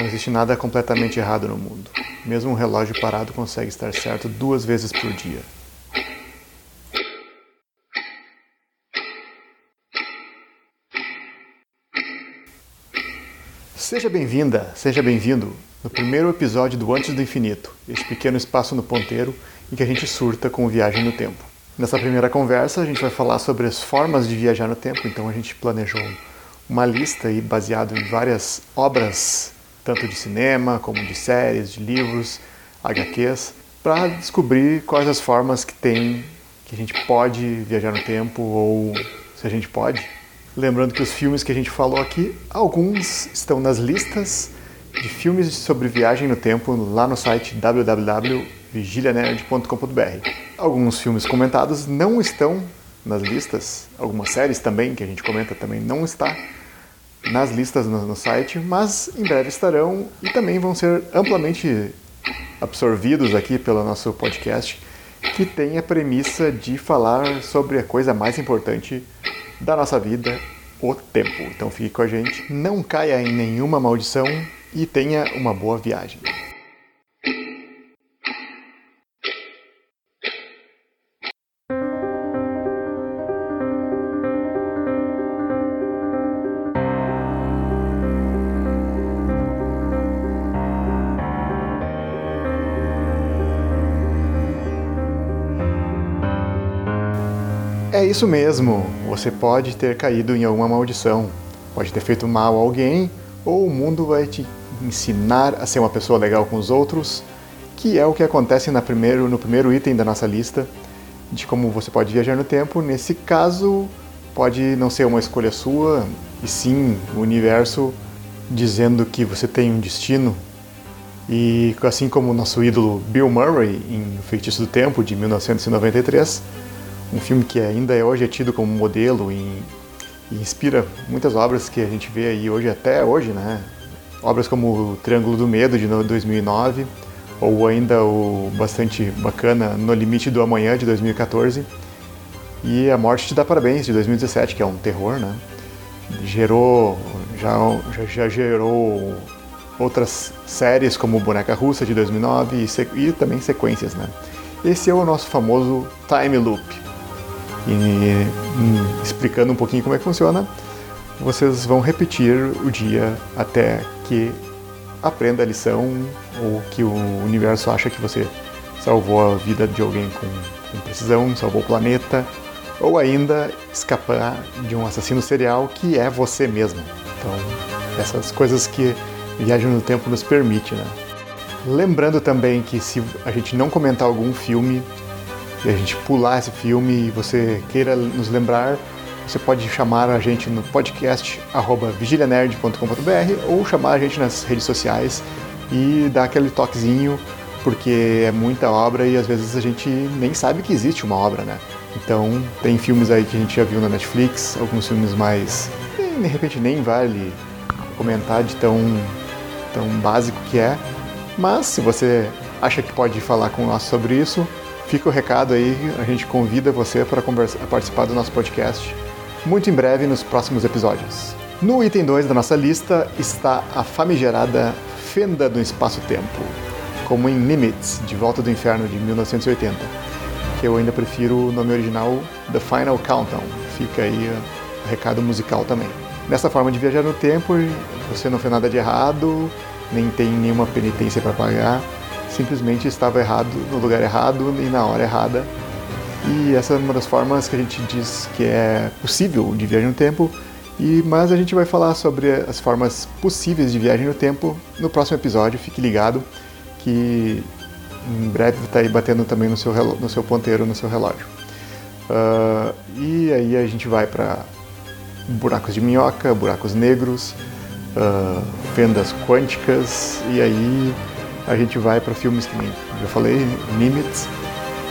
Não existe nada completamente errado no mundo. Mesmo um relógio parado consegue estar certo duas vezes por dia. Seja bem-vinda, seja bem-vindo no primeiro episódio do Antes do Infinito, este pequeno espaço no ponteiro em que a gente surta com viagem no tempo. Nessa primeira conversa, a gente vai falar sobre as formas de viajar no tempo, então a gente planejou uma lista aí baseado em várias obras, tanto de cinema como de séries, de livros, HQs, para descobrir quais as formas que tem que a gente pode viajar no tempo ou se a gente pode. Lembrando que os filmes que a gente falou aqui, alguns estão nas listas de filmes sobre viagem no tempo lá no site www.vigilianerd.com.br. Alguns filmes comentados não estão nas listas, algumas séries também que a gente comenta também não está nas listas no, no, site, mas em breve estarão e também vão ser amplamente absorvidos aqui pelo nosso podcast, que tem a premissa de falar sobre a coisa mais importante da nossa vida, o tempo. Então fique com a gente, não caia em nenhuma maldição e tenha uma boa viagem. É isso mesmo, você pode ter caído em alguma maldição, pode ter feito mal a alguém, ou o mundo vai te ensinar a ser uma pessoa legal com os outros, que é o que acontece na primeiro, no primeiro item da nossa lista de como você pode viajar no tempo. Nesse caso, pode não ser uma escolha sua, e sim o universo dizendo que você tem um destino. E assim como o nosso ídolo Bill Murray em Feitiço do Tempo, de 1993, um filme que ainda é hoje é tido como modelo e, e, inspira muitas obras que a gente vê aí hoje até hoje, né? Obras como o Triângulo do Medo de 2009 ou ainda o bastante bacana No Limite do Amanhã de 2014 e A Morte te dá parabéns de 2017 que é um terror, né? Gerou já, já, já gerou outras séries como Boneca Russa de 2009 e, e também sequências, né? Esse é o nosso famoso time loop e explicando um pouquinho como é que funciona, vocês vão repetir o dia até que aprenda a lição ou que o universo acha que você salvou a vida de alguém com, com precisão, salvou o planeta, ou ainda escapar de um assassino serial que é você mesmo. Então, essas coisas que Viagem no Tempo nos permite, né? Lembrando também que se a gente não comentar algum filme e a gente pular esse filme e você queira nos lembrar, você pode chamar a gente no podcast vigilianerd.com.br ou chamar a gente nas redes sociais e dar aquele toquezinho, porque é muita obra e às vezes a gente nem sabe que existe uma obra, né? Então, tem filmes aí que a gente já viu na Netflix, alguns filmes mais. de repente nem vale comentar de tão, tão básico que é. Mas se você acha que pode falar com nós sobre isso, Fica o recado aí, a gente convida você para participar do nosso podcast muito em breve nos próximos episódios. No item 2 da nossa lista está a famigerada Fenda do Espaço-Tempo, como em Limits, De Volta do Inferno de 1980, que eu ainda prefiro o nome original The Final Countdown. Fica aí o recado musical também. Nessa forma de viajar no tempo, você não fez nada de errado, nem tem nenhuma penitência para pagar simplesmente estava errado no lugar errado e na hora errada. E essa é uma das formas que a gente diz que é possível de viagem no tempo. E mas a gente vai falar sobre as formas possíveis de viagem no tempo no próximo episódio. Fique ligado que em breve está aí batendo também no seu, no seu ponteiro, no seu relógio. Uh, e aí a gente vai para buracos de minhoca, buracos negros, uh, fendas quânticas e aí a gente vai para filmes que nem já falei, Nimitz,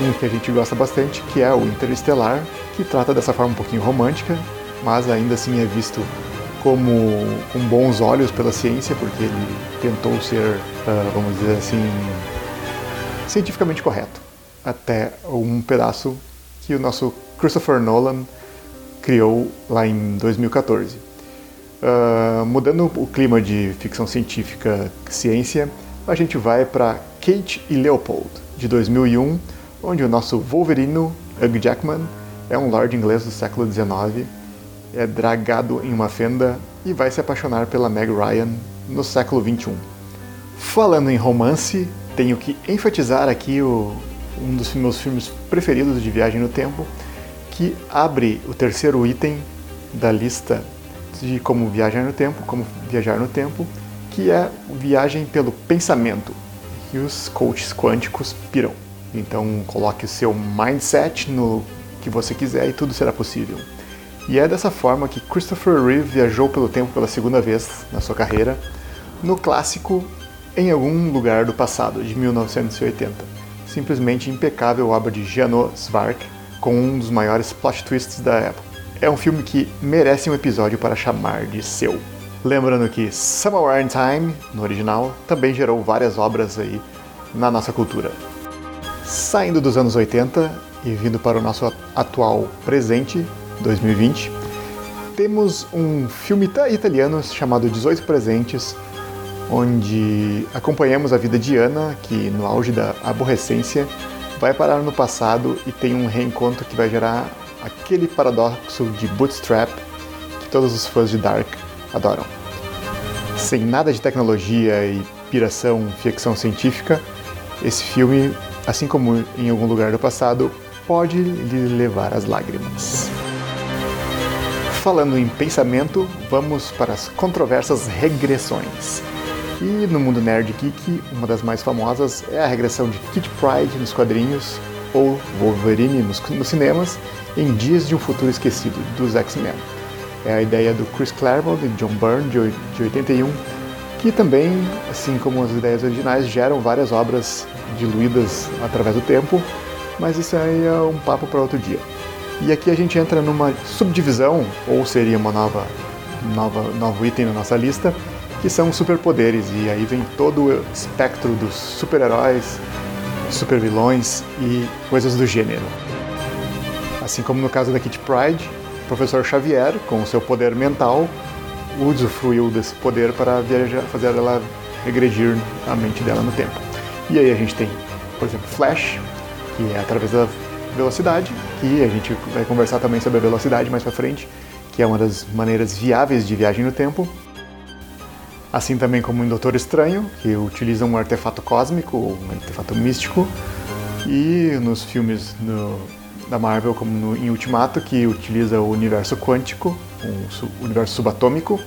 um que a gente gosta bastante, que é o Interestelar, que trata dessa forma um pouquinho romântica, mas ainda assim é visto como com bons olhos pela ciência, porque ele tentou ser, uh, vamos dizer assim, cientificamente correto, até um pedaço que o nosso Christopher Nolan criou lá em 2014. Uh, mudando o clima de ficção científica ciência, a gente vai para Kate e Leopold, de 2001, onde o nosso Wolverino, Hugh Jackman, é um lord inglês do século XIX, é dragado em uma fenda e vai se apaixonar pela Meg Ryan no século XXI. Falando em romance, tenho que enfatizar aqui o, um dos meus filmes preferidos de viagem no tempo, que abre o terceiro item da lista de como viajar no tempo, como viajar no tempo, que é viagem pelo pensamento. E os coaches quânticos piram. Então coloque o seu mindset no que você quiser e tudo será possível. E é dessa forma que Christopher Reeve viajou pelo tempo pela segunda vez na sua carreira, no clássico Em Algum Lugar do Passado, de 1980. Simplesmente impecável obra de Jeannot Svark, com um dos maiores plot twists da época. É um filme que merece um episódio para chamar de seu. Lembrando que Somewhere in Time, no original, também gerou várias obras aí na nossa cultura. Saindo dos anos 80 e vindo para o nosso atual presente, 2020, temos um filme italiano chamado 18 Presentes, onde acompanhamos a vida de Ana, que no auge da aborrecência vai parar no passado e tem um reencontro que vai gerar aquele paradoxo de Bootstrap que todos os fãs de Dark adoram. Sem nada de tecnologia e piração, ficção científica, esse filme, assim como em algum lugar do passado, pode lhe levar às lágrimas. Falando em pensamento, vamos para as controversas regressões. E no mundo nerd geek, uma das mais famosas é a regressão de Kit Pride nos quadrinhos ou Wolverine nos, nos cinemas em Dias de um Futuro Esquecido, dos X-Men. É a ideia do Chris Claremont e John Byrne, de, de 81, que também, assim como as ideias originais, geram várias obras diluídas através do tempo, mas isso aí é um papo para outro dia. E aqui a gente entra numa subdivisão, ou seria uma nova, nova novo item na nossa lista, que são superpoderes, e aí vem todo o espectro dos super-heróis, supervilões e coisas do gênero. Assim como no caso da Kitty Pride, o professor Xavier, com o seu poder mental, usufruiu desse poder para viajar, fazer ela regredir a mente dela no tempo. E aí a gente tem, por exemplo, Flash, que é através da velocidade, que a gente vai conversar também sobre a velocidade mais para frente, que é uma das maneiras viáveis de viagem no tempo. Assim também como em Doutor Estranho, que utiliza um artefato cósmico, um artefato místico, e nos filmes no da Marvel, como no, em Ultimato, que utiliza o universo quântico, um su, universo subatômico,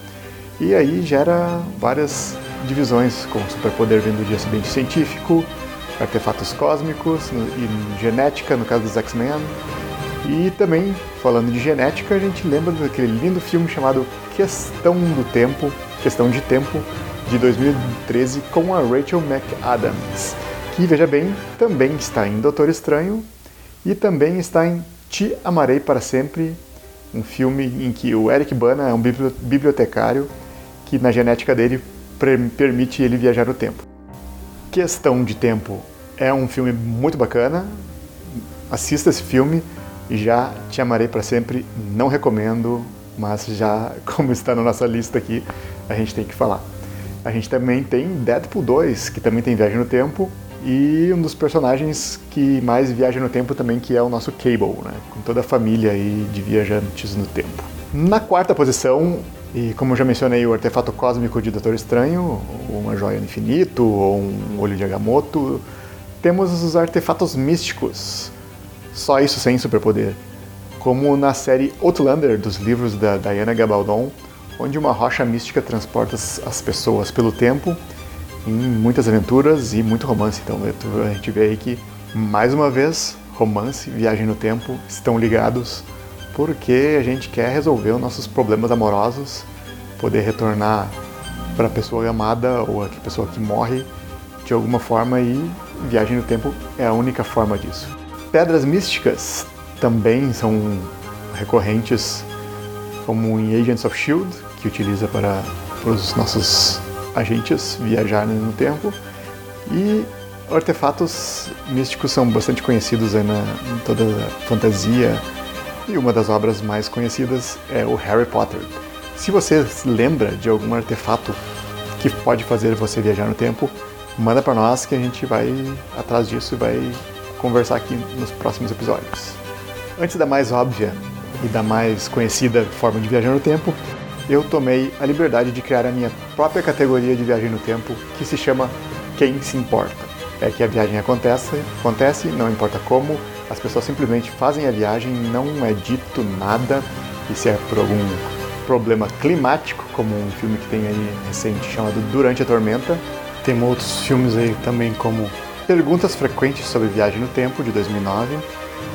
e aí gera várias divisões, com superpoder vindo de acidente científico, artefatos cósmicos no, e genética, no caso dos X-Men. E também, falando de genética, a gente lembra daquele lindo filme chamado Questão do Tempo, Questão de Tempo, de 2013, com a Rachel McAdams, que, veja bem, também está em Doutor Estranho e também está em Te Amarei para Sempre, um filme em que o Eric Bana é um bibliotecário que na genética dele permite ele viajar no tempo. Questão de Tempo é um filme muito bacana. Assista esse filme. Já Te Amarei para Sempre, não recomendo, mas já como está na nossa lista aqui, a gente tem que falar. A gente também tem Deadpool 2, que também tem viagem no tempo, e um dos personagens que mais viaja no tempo também, que é o nosso Cable, né? com toda a família aí de viajantes no tempo. Na quarta posição, e como já mencionei, o artefato cósmico de Doutor Estranho, uma joia do infinito, ou um olho de Agamotto, temos os artefatos místicos. Só isso sem superpoder. Como na série Outlander, dos livros da Diana Gabaldon, onde uma rocha mística transporta as pessoas pelo tempo em muitas aventuras e muito romance. Então a gente vê aí que, mais uma vez, romance e viagem no tempo estão ligados porque a gente quer resolver os nossos problemas amorosos, poder retornar para a pessoa amada ou a pessoa que morre de alguma forma e viagem no tempo é a única forma disso. Pedras místicas também são recorrentes, como em Agents of Shield, que utiliza para, para os nossos agentes viajarem no tempo. E artefatos místicos são bastante conhecidos aí na, em toda a fantasia. E uma das obras mais conhecidas é o Harry Potter. Se você lembra de algum artefato que pode fazer você viajar no tempo, manda para nós que a gente vai atrás disso e vai conversar aqui nos próximos episódios. Antes da mais óbvia e da mais conhecida forma de viajar no tempo, eu tomei a liberdade de criar a minha própria categoria de viagem no tempo, que se chama Quem se importa. É que a viagem acontece, acontece, não importa como, as pessoas simplesmente fazem a viagem, não é dito nada, e se é por algum problema climático, como um filme que tem aí recente chamado Durante a Tormenta. Tem outros filmes aí também como Perguntas Frequentes sobre Viagem no Tempo, de 2009.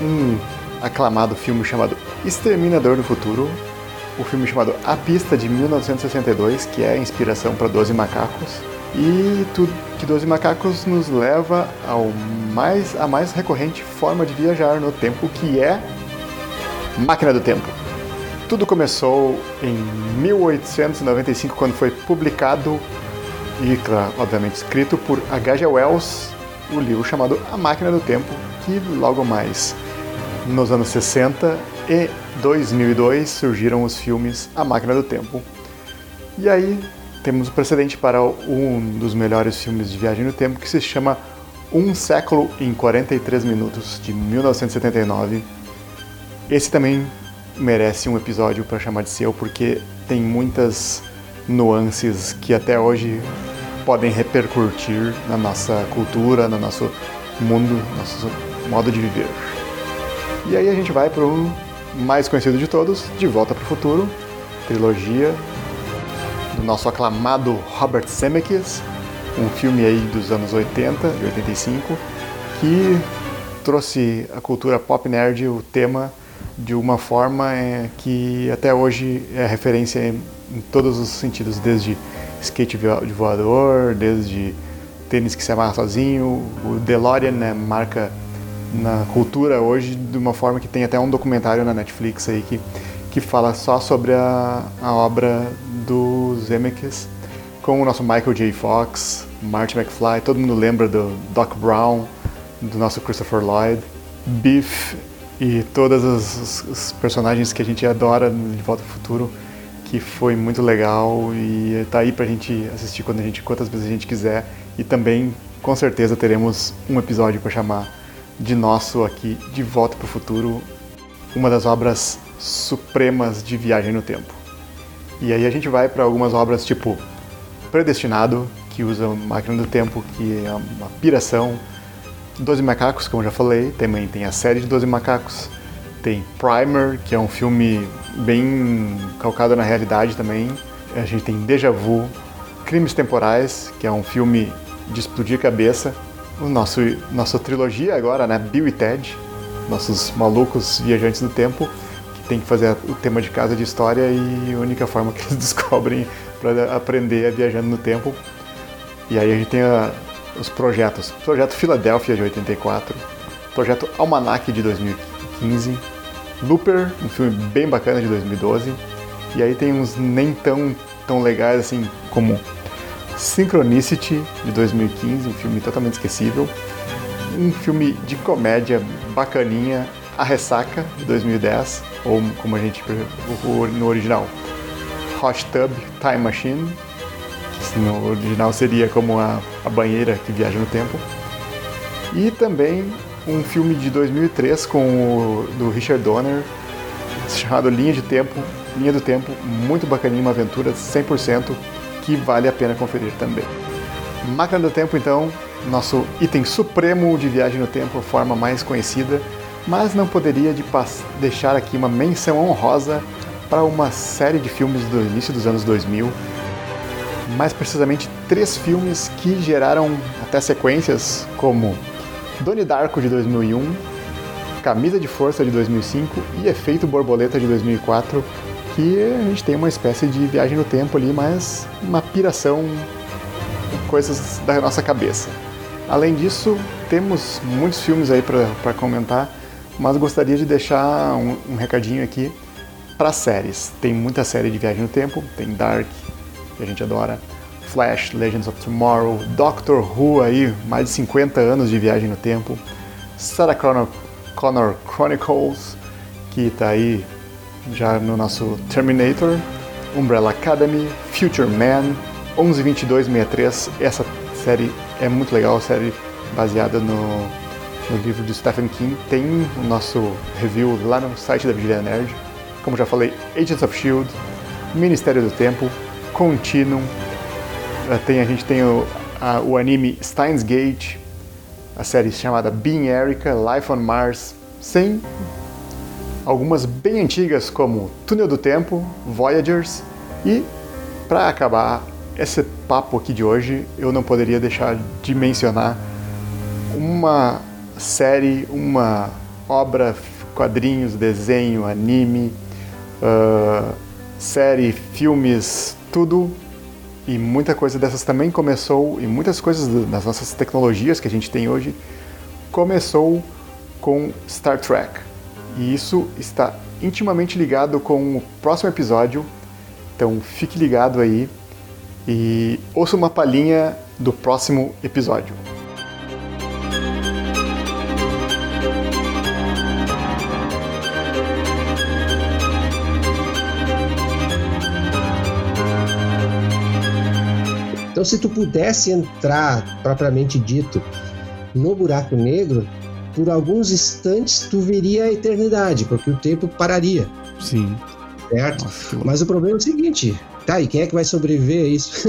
Um aclamado filme chamado Exterminador do Futuro, o filme chamado A Pista de 1962, que é a inspiração para Doze Macacos, e tudo que Doze Macacos nos leva ao mais a mais recorrente forma de viajar no tempo, que é máquina do tempo. Tudo começou em 1895 quando foi publicado e, claro, obviamente, escrito por H.G. Wells, o livro chamado A Máquina do Tempo, que logo mais nos anos 60 e 2002 surgiram os filmes A Máquina do Tempo. E aí temos o precedente para um dos melhores filmes de viagem no tempo que se chama Um Século em 43 Minutos, de 1979. Esse também merece um episódio para chamar de seu, porque tem muitas nuances que até hoje podem repercutir na nossa cultura, no nosso mundo, nosso modo de viver. E aí a gente vai para o mais conhecido de todos, De Volta para o Futuro, trilogia do nosso aclamado Robert Zemeckis, um filme aí dos anos 80, de 85, que trouxe a cultura pop nerd o tema de uma forma é, que até hoje é referência em, todos os sentidos, desde skate de voador, desde tênis que se amarra sozinho, o DeLorean né, marca na cultura hoje de uma forma que tem até um documentário na Netflix aí que, que fala só sobre a, a obra do Zemeckis com o nosso Michael J. Fox, Marty McFly, todo mundo lembra do Doc Brown, do nosso Christopher Lloyd, Biff e todos os, os personagens que a gente adora de Volta ao Futuro, que foi muito legal e tá aí pra gente assistir quando a gente, quantas vezes a gente quiser e também com certeza teremos um episódio para chamar de nosso aqui De Volta para o Futuro, uma das obras supremas de viagem no tempo. E aí a gente vai para algumas obras tipo Predestinado, que usa máquina do tempo, que é uma piração. Doze Macacos, como eu já falei, também tem a série de Doze Macacos. Tem Primer, que é um filme bem calcado na realidade também. A gente tem Deja Vu, Crimes Temporais, que é um filme de explodir cabeça o nosso nossa trilogia agora, né? Bill e Ted, nossos malucos viajantes do tempo, que tem que fazer o tema de casa de história e a única forma que eles descobrem para aprender é viajando no tempo. E aí a gente tem a, os projetos. Projeto Filadélfia de 84, Projeto Almanac de 2015, Looper, um filme bem bacana de 2012. E aí tem uns nem tão tão legais assim como Synchronicity, de 2015, um filme totalmente esquecível. Um filme de comédia bacaninha, A Ressaca, de 2010, ou como a gente no original, Hot Tub Time Machine, que no original seria como a, a banheira que viaja no tempo. E também um filme de 2003 com o, do Richard Donner, chamado Linha de Tempo, Linha do Tempo, muito bacaninha, uma aventura 100% que vale a pena conferir também. Máquina do Tempo, então, nosso item supremo de viagem no tempo, forma mais conhecida, mas não poderia de deixar aqui uma menção honrosa para uma série de filmes do início dos anos 2000, mais precisamente três filmes que geraram até sequências como Donnie Darko de 2001, Camisa de Força de 2005 e Efeito Borboleta de 2004, que a gente tem uma espécie de viagem no tempo ali, mas uma piração, coisas da nossa cabeça. Além disso, temos muitos filmes aí para comentar, mas gostaria de deixar um, um recadinho aqui para séries. Tem muita série de viagem no tempo, tem Dark, que a gente adora, Flash, Legends of Tomorrow, Doctor Who aí, mais de 50 anos de viagem no tempo, Sarah Connor, Connor Chronicles, que está aí já no nosso Terminator, Umbrella Academy, Future Man, 112263. Essa série é muito legal, série baseada no, no livro de Stephen King. Tem o nosso review lá no site da Vigília Nerd. Como já falei, Agents of Shield, Ministério do Tempo, Continuum. Tem, a gente tem o, a, o anime Steins Gate, a série chamada Being Erica, Life on Mars, sem algumas bem antigas como Túnel do Tempo, Voyagers e para acabar esse papo aqui de hoje, eu não poderia deixar de mencionar uma série, uma obra, quadrinhos, desenho, anime, uh, série, filmes, tudo e muita coisa dessas também começou, e muitas coisas das nossas tecnologias que a gente tem hoje começou com Star Trek. E isso está intimamente ligado com o próximo episódio. Então fique ligado aí e ouça uma palhinha do próximo episódio. Então, se tu pudesse entrar, propriamente dito, no buraco negro, por alguns instantes tu veria a eternidade, porque o tempo pararia. Sim. Certo? Nossa, Mas o problema é o seguinte: tá, e quem é que vai sobreviver a isso?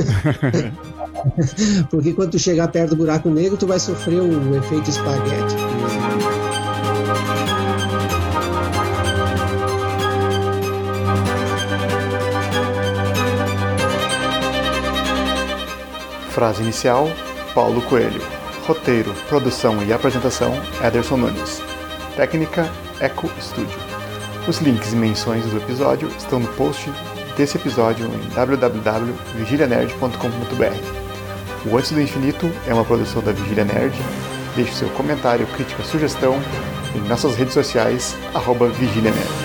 porque quando tu chegar perto do buraco negro, tu vai sofrer o efeito espaguete. Frase inicial: Paulo Coelho. Roteiro, produção e apresentação: Ederson Nunes. Técnica: Eco Studio. Os links e menções do episódio estão no post desse episódio em www.vigilianerd.com.br. O Antes do Infinito é uma produção da Vigília Nerd. Deixe seu comentário, crítica, sugestão em nossas redes sociais, arroba Vigília Nerd.